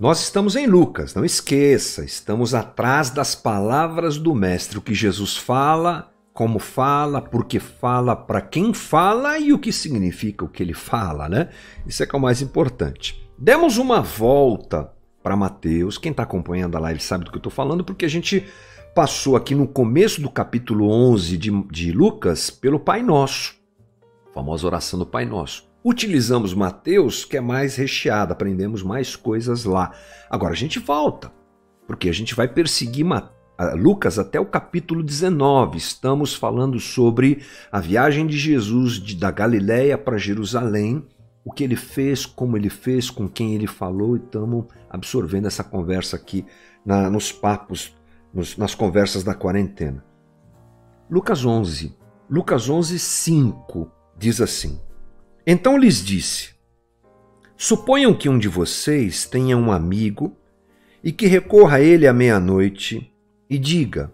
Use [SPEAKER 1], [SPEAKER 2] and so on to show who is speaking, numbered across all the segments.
[SPEAKER 1] Nós estamos em Lucas, não esqueça, estamos atrás das palavras do Mestre, o que Jesus fala, como fala, por que fala, para quem fala e o que significa o que ele fala, né? Isso é que é o mais importante. Demos uma volta para Mateus, quem está acompanhando a live sabe do que eu estou falando, porque a gente passou aqui no começo do capítulo 11 de, de Lucas pelo Pai Nosso, a famosa oração do Pai Nosso. Utilizamos Mateus, que é mais recheado, aprendemos mais coisas lá. Agora a gente volta, porque a gente vai perseguir Lucas até o capítulo 19. Estamos falando sobre a viagem de Jesus de, da Galiléia para Jerusalém, o que ele fez, como ele fez, com quem ele falou, e estamos absorvendo essa conversa aqui na, nos papos, nos, nas conversas da quarentena. Lucas 11, Lucas 11, 5 diz assim. Então lhes disse: Suponham que um de vocês tenha um amigo e que recorra a ele à meia-noite e diga: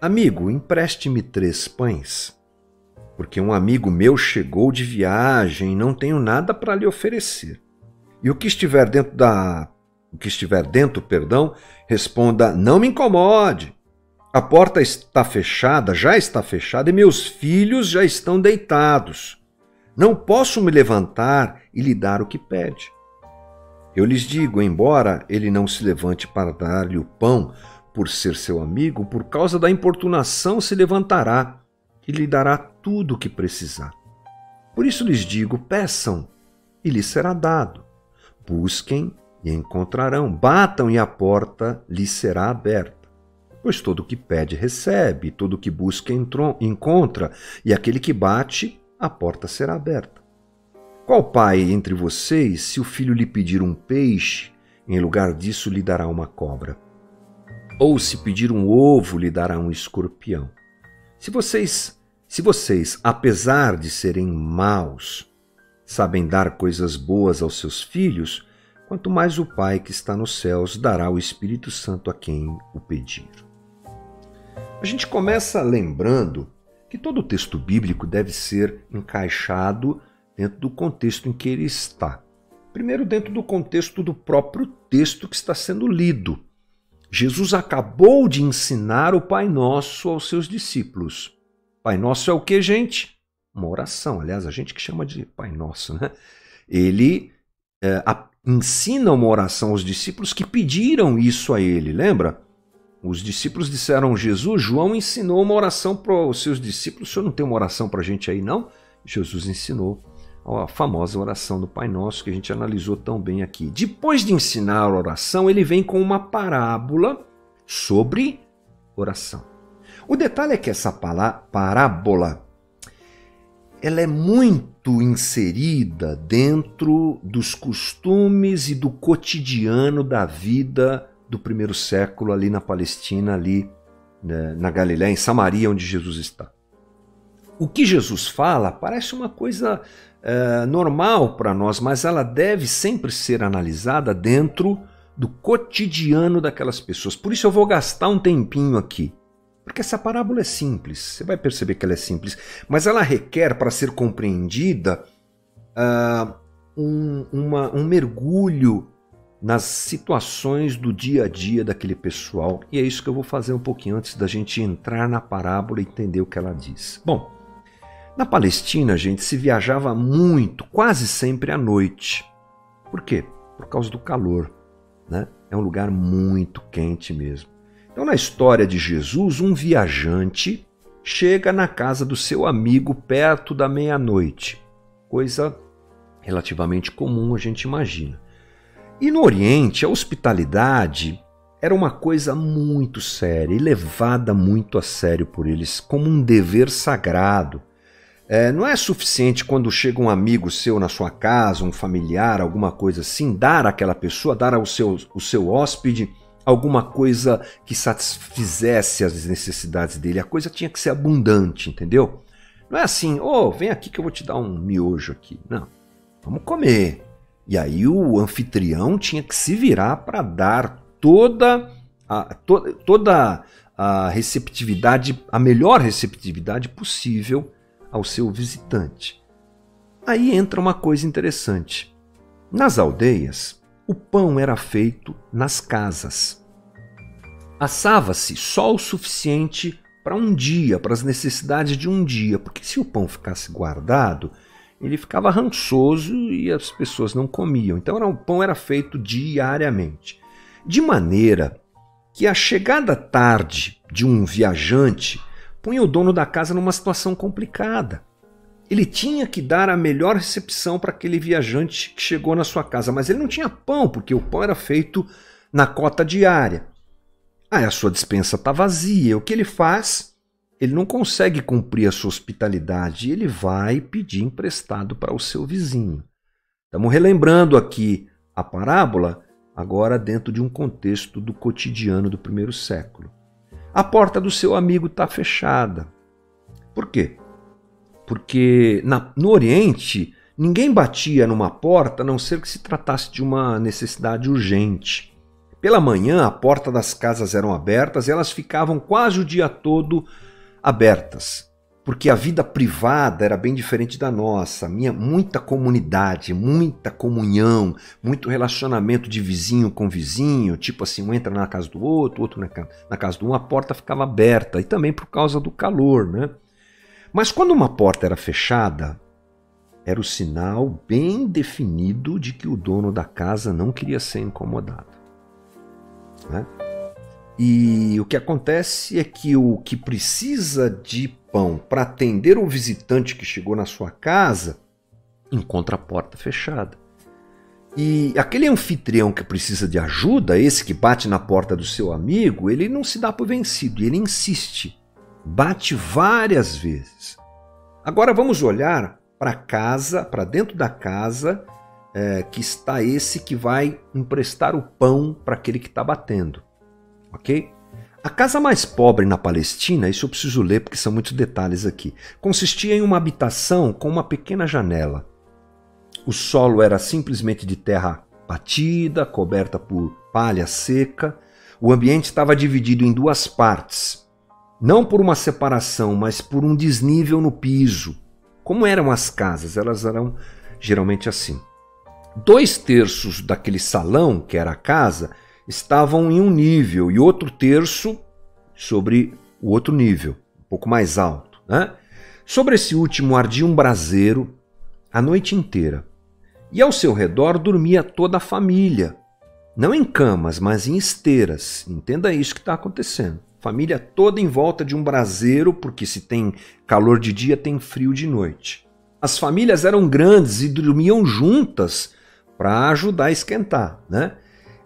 [SPEAKER 1] Amigo, empreste-me três pães, porque um amigo meu chegou de viagem e não tenho nada para lhe oferecer. E o que estiver dentro da o que estiver dentro, perdão, responda: Não me incomode. A porta está fechada, já está fechada, e meus filhos já estão deitados. Não posso me levantar e lhe dar o que pede. Eu lhes digo: embora ele não se levante para dar-lhe o pão, por ser seu amigo, por causa da importunação se levantará e lhe dará tudo o que precisar. Por isso lhes digo: peçam e lhes será dado. Busquem e encontrarão. Batam e a porta lhes será aberta. Pois todo o que pede recebe, todo o que busca encontra, e aquele que bate a porta será aberta. Qual pai entre vocês, se o filho lhe pedir um peixe, em lugar disso lhe dará uma cobra? Ou se pedir um ovo, lhe dará um escorpião? Se vocês, se vocês, apesar de serem maus, sabem dar coisas boas aos seus filhos, quanto mais o Pai que está nos céus dará o Espírito Santo a quem o pedir. A gente começa lembrando que todo o texto bíblico deve ser encaixado dentro do contexto em que ele está. Primeiro, dentro do contexto do próprio texto que está sendo lido. Jesus acabou de ensinar o Pai Nosso aos seus discípulos. Pai Nosso é o que, gente? Uma oração. Aliás, a gente que chama de Pai Nosso, né? Ele é, ensina uma oração aos discípulos que pediram isso a ele, lembra? Os discípulos disseram: Jesus, João ensinou uma oração para os seus discípulos. O senhor não tem uma oração para a gente aí, não? Jesus ensinou a famosa oração do Pai Nosso que a gente analisou tão bem aqui. Depois de ensinar a oração, ele vem com uma parábola sobre oração. O detalhe é que essa parábola ela é muito inserida dentro dos costumes e do cotidiano da vida do primeiro século ali na Palestina, ali né, na Galiléia, em Samaria, onde Jesus está. O que Jesus fala parece uma coisa é, normal para nós, mas ela deve sempre ser analisada dentro do cotidiano daquelas pessoas. Por isso eu vou gastar um tempinho aqui. Porque essa parábola é simples, você vai perceber que ela é simples, mas ela requer, para ser compreendida, uh, um, uma, um mergulho nas situações do dia a dia daquele pessoal. E é isso que eu vou fazer um pouquinho antes da gente entrar na parábola e entender o que ela diz. Bom, na Palestina, gente, se viajava muito, quase sempre à noite. Por quê? Por causa do calor. Né? É um lugar muito quente mesmo. Então, na história de Jesus, um viajante chega na casa do seu amigo perto da meia-noite. Coisa relativamente comum, a gente imagina. E no Oriente, a hospitalidade era uma coisa muito séria e levada muito a sério por eles, como um dever sagrado. É, não é suficiente quando chega um amigo seu na sua casa, um familiar, alguma coisa assim, dar àquela pessoa, dar ao seu, o seu hóspede alguma coisa que satisfizesse as necessidades dele. A coisa tinha que ser abundante, entendeu? Não é assim, ô, oh, vem aqui que eu vou te dar um miojo aqui. Não, vamos comer. E aí o anfitrião tinha que se virar para dar toda a, to, toda a receptividade, a melhor receptividade possível ao seu visitante. Aí entra uma coisa interessante. Nas aldeias, o pão era feito nas casas. Assava-se só o suficiente para um dia, para as necessidades de um dia, porque se o pão ficasse guardado, ele ficava rançoso e as pessoas não comiam. Então era, o pão era feito diariamente. De maneira que a chegada tarde de um viajante punha o dono da casa numa situação complicada. Ele tinha que dar a melhor recepção para aquele viajante que chegou na sua casa, mas ele não tinha pão, porque o pão era feito na cota diária. Aí a sua dispensa está vazia. O que ele faz? Ele não consegue cumprir a sua hospitalidade e ele vai pedir emprestado para o seu vizinho. Estamos relembrando aqui a parábola, agora dentro de um contexto do cotidiano do primeiro século. A porta do seu amigo está fechada. Por quê? Porque na, no Oriente ninguém batia numa porta a não ser que se tratasse de uma necessidade urgente. Pela manhã, a porta das casas eram abertas e elas ficavam quase o dia todo abertas, porque a vida privada era bem diferente da nossa. Minha muita comunidade, muita comunhão, muito relacionamento de vizinho com vizinho, tipo assim, um entra na casa do outro, outro na casa do um, a porta ficava aberta e também por causa do calor, né? Mas quando uma porta era fechada, era o sinal bem definido de que o dono da casa não queria ser incomodado. Né? E o que acontece é que o que precisa de pão para atender o visitante que chegou na sua casa encontra a porta fechada. E aquele anfitrião que precisa de ajuda, esse que bate na porta do seu amigo, ele não se dá por vencido, ele insiste. Bate várias vezes. Agora vamos olhar para casa, para dentro da casa, é, que está esse que vai emprestar o pão para aquele que está batendo. Ok? A casa mais pobre na Palestina, isso eu preciso ler porque são muitos detalhes aqui, consistia em uma habitação com uma pequena janela. O solo era simplesmente de terra batida, coberta por palha seca. O ambiente estava dividido em duas partes, não por uma separação, mas por um desnível no piso. Como eram as casas? Elas eram geralmente assim. Dois terços daquele salão, que era a casa, estavam em um nível e outro terço sobre o outro nível, um pouco mais alto. Né? Sobre esse último ardia um braseiro a noite inteira. E ao seu redor dormia toda a família, não em camas, mas em esteiras. Entenda isso que está acontecendo. Família toda em volta de um braseiro, porque se tem calor de dia, tem frio de noite. As famílias eram grandes e dormiam juntas para ajudar a esquentar, né?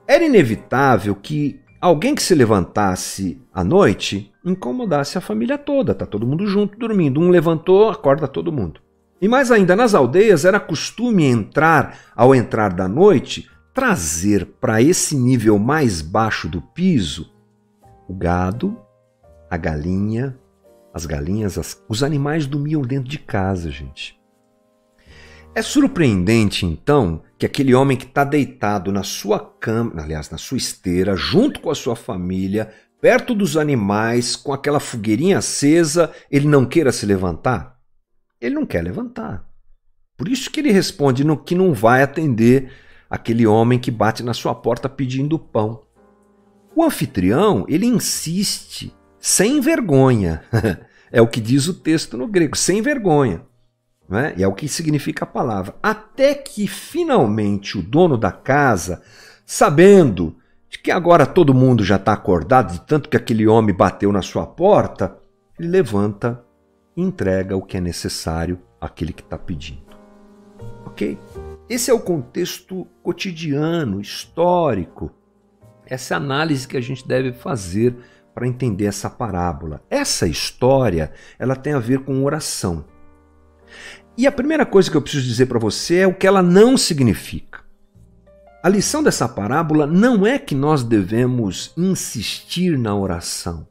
[SPEAKER 1] Era inevitável que alguém que se levantasse à noite incomodasse a família toda, tá todo mundo junto dormindo. Um levantou, acorda todo mundo. E mais ainda, nas aldeias era costume entrar, ao entrar da noite, trazer para esse nível mais baixo do piso o gado, a galinha, as galinhas, as... os animais dormiam dentro de casa, gente. É surpreendente, então, que aquele homem que está deitado na sua cama, aliás, na sua esteira, junto com a sua família, perto dos animais, com aquela fogueirinha acesa, ele não queira se levantar? Ele não quer levantar. Por isso que ele responde no que não vai atender aquele homem que bate na sua porta pedindo pão. O anfitrião, ele insiste, sem vergonha. é o que diz o texto no grego, sem vergonha né? e é o que significa a palavra. Até que finalmente o dono da casa, sabendo de que agora todo mundo já está acordado, de tanto que aquele homem bateu na sua porta, ele levanta e entrega o que é necessário àquele que está pedindo. Ok? Esse é o contexto cotidiano, histórico. Essa é análise que a gente deve fazer para entender essa parábola. Essa história, ela tem a ver com oração. E a primeira coisa que eu preciso dizer para você é o que ela não significa. A lição dessa parábola não é que nós devemos insistir na oração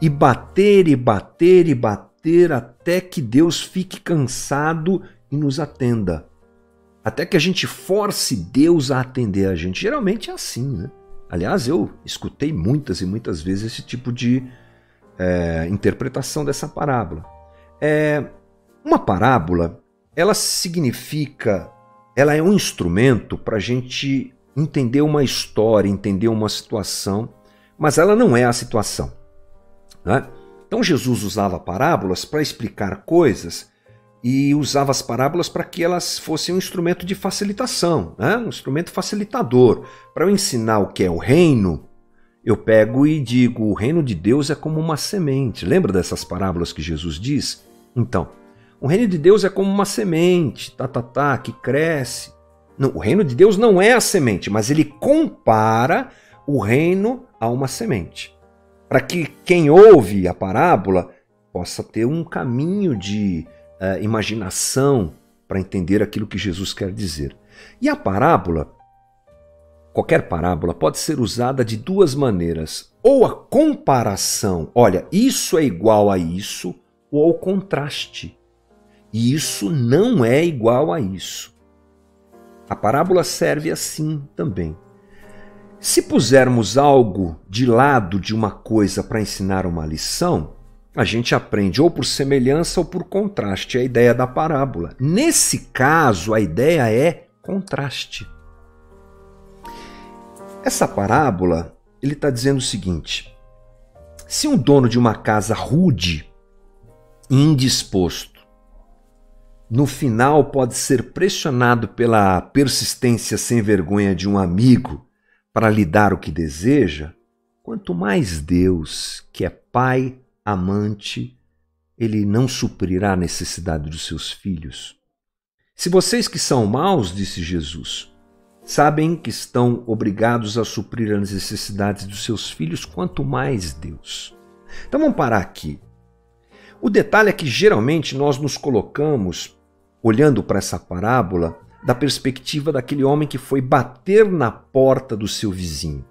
[SPEAKER 1] e bater e bater e bater até que Deus fique cansado e nos atenda. Até que a gente force Deus a atender a gente. Geralmente é assim, né? Aliás, eu escutei muitas e muitas vezes esse tipo de é, interpretação dessa parábola. É, uma parábola, ela significa, ela é um instrumento para a gente entender uma história, entender uma situação, mas ela não é a situação. Né? Então Jesus usava parábolas para explicar coisas e usava as parábolas para que elas fossem um instrumento de facilitação, né? um instrumento facilitador. Para eu ensinar o que é o reino, eu pego e digo: o reino de Deus é como uma semente. Lembra dessas parábolas que Jesus diz? Então, o reino de Deus é como uma semente, tá, tá, tá, que cresce. Não, o reino de Deus não é a semente, mas ele compara o reino a uma semente. Para que quem ouve a parábola possa ter um caminho de uh, imaginação para entender aquilo que Jesus quer dizer. E a parábola, qualquer parábola, pode ser usada de duas maneiras. Ou a comparação, olha, isso é igual a isso, ou ao contraste. E isso não é igual a isso. A parábola serve assim também. Se pusermos algo de lado de uma coisa para ensinar uma lição, a gente aprende ou por semelhança ou por contraste, é a ideia da parábola. Nesse caso, a ideia é contraste. Essa parábola, ele está dizendo o seguinte: se um dono de uma casa rude e indisposto no final pode ser pressionado pela persistência sem vergonha de um amigo para lhe dar o que deseja, quanto mais Deus, que é Pai amante, ele não suprirá a necessidade dos seus filhos. Se vocês que são maus, disse Jesus, sabem que estão obrigados a suprir as necessidades dos seus filhos, quanto mais Deus. Então vamos parar aqui. O detalhe é que geralmente nós nos colocamos olhando para essa parábola da perspectiva daquele homem que foi bater na porta do seu vizinho.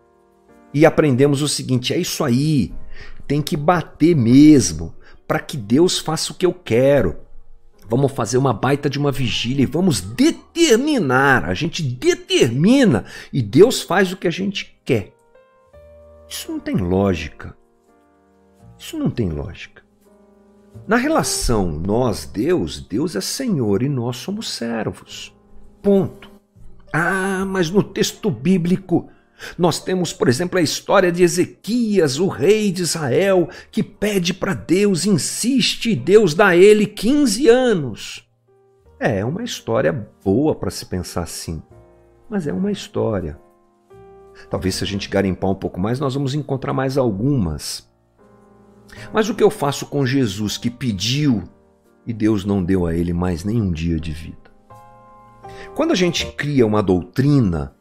[SPEAKER 1] E aprendemos o seguinte: é isso aí, tem que bater mesmo, para que Deus faça o que eu quero. Vamos fazer uma baita de uma vigília e vamos determinar. A gente determina e Deus faz o que a gente quer. Isso não tem lógica. Isso não tem lógica. Na relação nós-Deus, Deus é Senhor e nós somos servos. Ponto. Ah, mas no texto bíblico nós temos, por exemplo, a história de Ezequias, o rei de Israel, que pede para Deus, insiste, e Deus dá a ele 15 anos. É uma história boa para se pensar assim, mas é uma história. Talvez se a gente garimpar um pouco mais, nós vamos encontrar mais algumas. Mas o que eu faço com Jesus que pediu e Deus não deu a ele mais nenhum dia de vida? Quando a gente cria uma doutrina,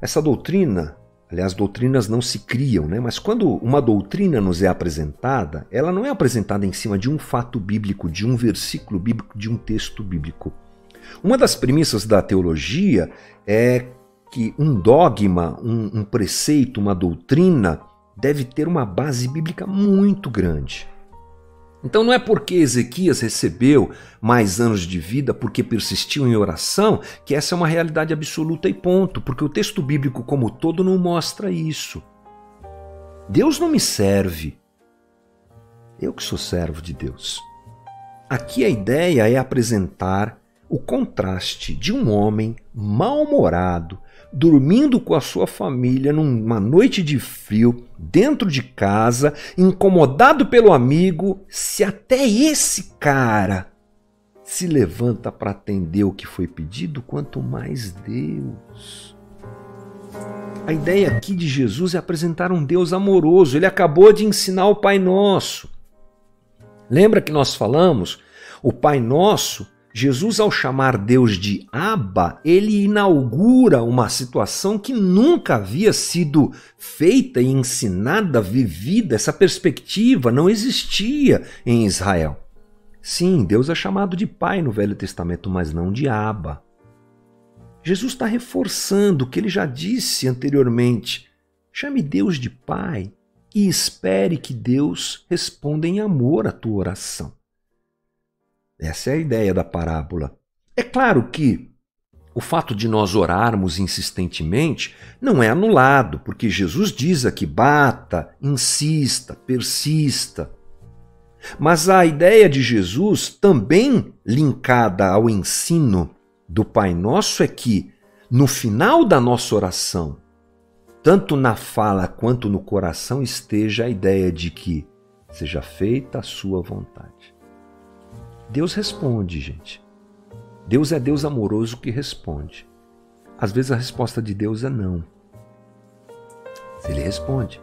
[SPEAKER 1] essa doutrina, aliás, doutrinas não se criam, né? mas quando uma doutrina nos é apresentada, ela não é apresentada em cima de um fato bíblico, de um versículo bíblico, de um texto bíblico. Uma das premissas da teologia é que um dogma, um, um preceito, uma doutrina, deve ter uma base bíblica muito grande. Então não é porque Ezequias recebeu mais anos de vida porque persistiu em oração que essa é uma realidade absoluta e ponto, porque o texto bíblico como todo não mostra isso. Deus não me serve. Eu que sou servo de Deus. Aqui a ideia é apresentar o contraste de um homem mal-humorado, dormindo com a sua família numa noite de frio, dentro de casa, incomodado pelo amigo, se até esse cara se levanta para atender o que foi pedido, quanto mais Deus. A ideia aqui de Jesus é apresentar um Deus amoroso. Ele acabou de ensinar o Pai Nosso. Lembra que nós falamos? O Pai Nosso Jesus, ao chamar Deus de Abba, ele inaugura uma situação que nunca havia sido feita e ensinada, vivida. Essa perspectiva não existia em Israel. Sim, Deus é chamado de Pai no Velho Testamento, mas não de Abba. Jesus está reforçando o que ele já disse anteriormente. Chame Deus de Pai e espere que Deus responda em amor à tua oração. Essa é a ideia da parábola. É claro que o fato de nós orarmos insistentemente não é anulado, porque Jesus diz aqui: bata, insista, persista. Mas a ideia de Jesus, também linkada ao ensino do Pai Nosso, é que no final da nossa oração, tanto na fala quanto no coração, esteja a ideia de que seja feita a sua vontade. Deus responde, gente. Deus é Deus amoroso que responde. Às vezes a resposta de Deus é não. Ele responde.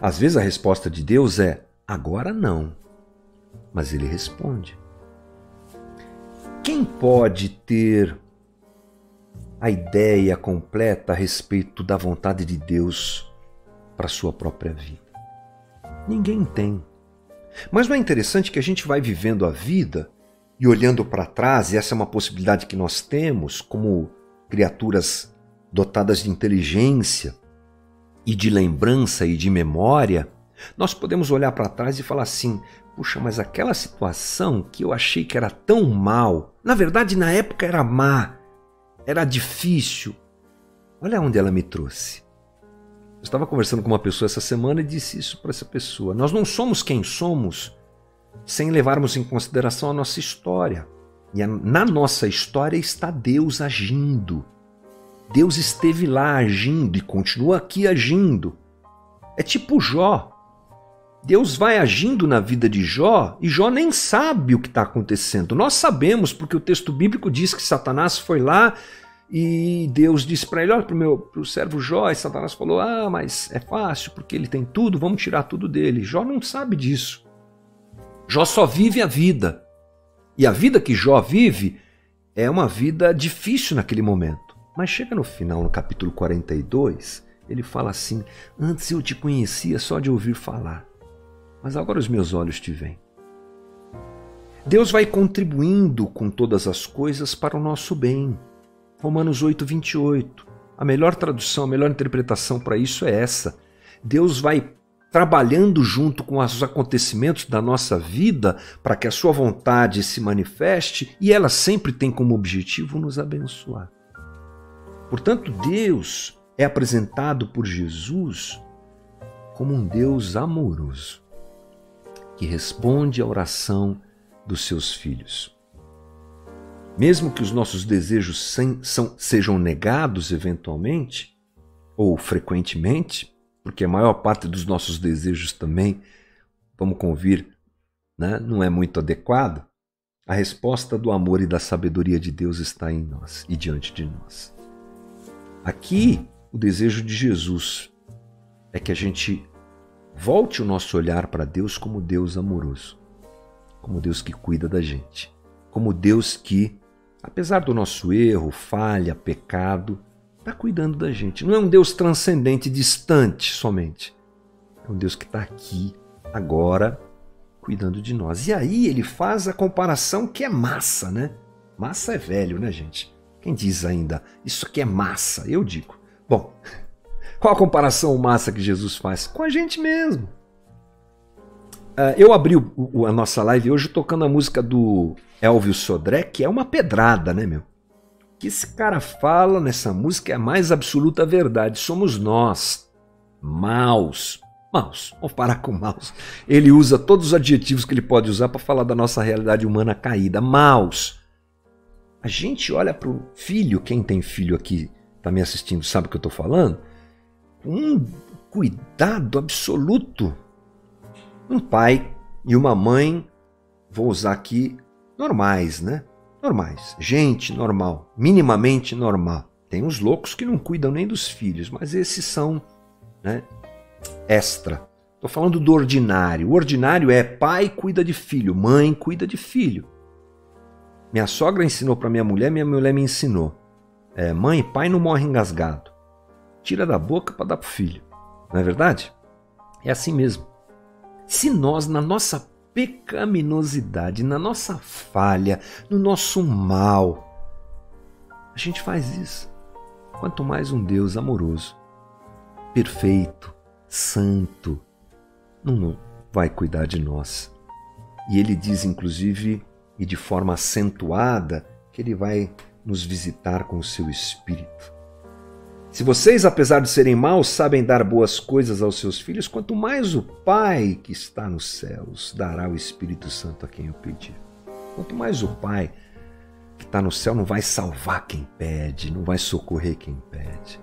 [SPEAKER 1] Às vezes a resposta de Deus é agora não. Mas ele responde. Quem pode ter a ideia completa a respeito da vontade de Deus para sua própria vida? Ninguém tem. Mas não é interessante que a gente vai vivendo a vida e olhando para trás, e essa é uma possibilidade que nós temos como criaturas dotadas de inteligência e de lembrança e de memória, nós podemos olhar para trás e falar assim: puxa, mas aquela situação que eu achei que era tão mal, na verdade na época era má, era difícil. Olha onde ela me trouxe. Eu estava conversando com uma pessoa essa semana e disse isso para essa pessoa. Nós não somos quem somos sem levarmos em consideração a nossa história. E na nossa história está Deus agindo. Deus esteve lá agindo e continua aqui agindo. É tipo Jó. Deus vai agindo na vida de Jó e Jó nem sabe o que está acontecendo. Nós sabemos, porque o texto bíblico diz que Satanás foi lá e Deus disse para ele: Olha, para o meu servo Jó, e Satanás falou: Ah, mas é fácil, porque ele tem tudo, vamos tirar tudo dele. Jó não sabe disso. Jó só vive a vida. E a vida que Jó vive é uma vida difícil naquele momento. Mas chega no final, no capítulo 42, ele fala assim: Antes eu te conhecia só de ouvir falar, mas agora os meus olhos te veem. Deus vai contribuindo com todas as coisas para o nosso bem. Romanos 8, 28. A melhor tradução, a melhor interpretação para isso é essa. Deus vai trabalhando junto com os acontecimentos da nossa vida para que a sua vontade se manifeste e ela sempre tem como objetivo nos abençoar. Portanto, Deus é apresentado por Jesus como um Deus amoroso que responde à oração dos seus filhos. Mesmo que os nossos desejos sem, são, sejam negados eventualmente ou frequentemente, porque a maior parte dos nossos desejos também, vamos convir, né, não é muito adequado, a resposta do amor e da sabedoria de Deus está em nós e diante de nós. Aqui, o desejo de Jesus é que a gente volte o nosso olhar para Deus como Deus amoroso, como Deus que cuida da gente, como Deus que, apesar do nosso erro, falha, pecado, está cuidando da gente. Não é um Deus transcendente, distante somente. É um Deus que está aqui, agora, cuidando de nós. E aí ele faz a comparação que é massa, né? Massa é velho, né, gente? Quem diz ainda, isso aqui é massa? Eu digo. Bom, qual a comparação massa que Jesus faz? Com a gente mesmo. Uh, eu abri o, o, a nossa live hoje tocando a música do Elvio Sodré, que é uma pedrada, né, meu? que esse cara fala nessa música é a mais absoluta verdade. Somos nós, maus. Maus, vamos parar com maus. Ele usa todos os adjetivos que ele pode usar para falar da nossa realidade humana caída. Maus. A gente olha para o filho, quem tem filho aqui, está me assistindo, sabe o que eu estou falando? Um cuidado absoluto. Um pai e uma mãe, vou usar aqui, normais, né? normais, gente normal, minimamente normal. Tem os loucos que não cuidam nem dos filhos, mas esses são né, extra. Estou falando do ordinário. O ordinário é pai cuida de filho, mãe cuida de filho. Minha sogra ensinou para minha mulher, minha mulher me ensinou. É, mãe, pai não morre engasgado. Tira da boca para dar para o filho. Não é verdade? É assim mesmo. Se nós, na nossa pecaminosidade, na nossa falha, no nosso mal. A gente faz isso. Quanto mais um Deus amoroso, perfeito, santo, não vai cuidar de nós. E ele diz, inclusive, e de forma acentuada, que ele vai nos visitar com o seu espírito. Se vocês, apesar de serem maus, sabem dar boas coisas aos seus filhos, quanto mais o Pai que está nos céus dará o Espírito Santo a quem o pedir. Quanto mais o Pai que está no céu não vai salvar quem pede, não vai socorrer quem pede.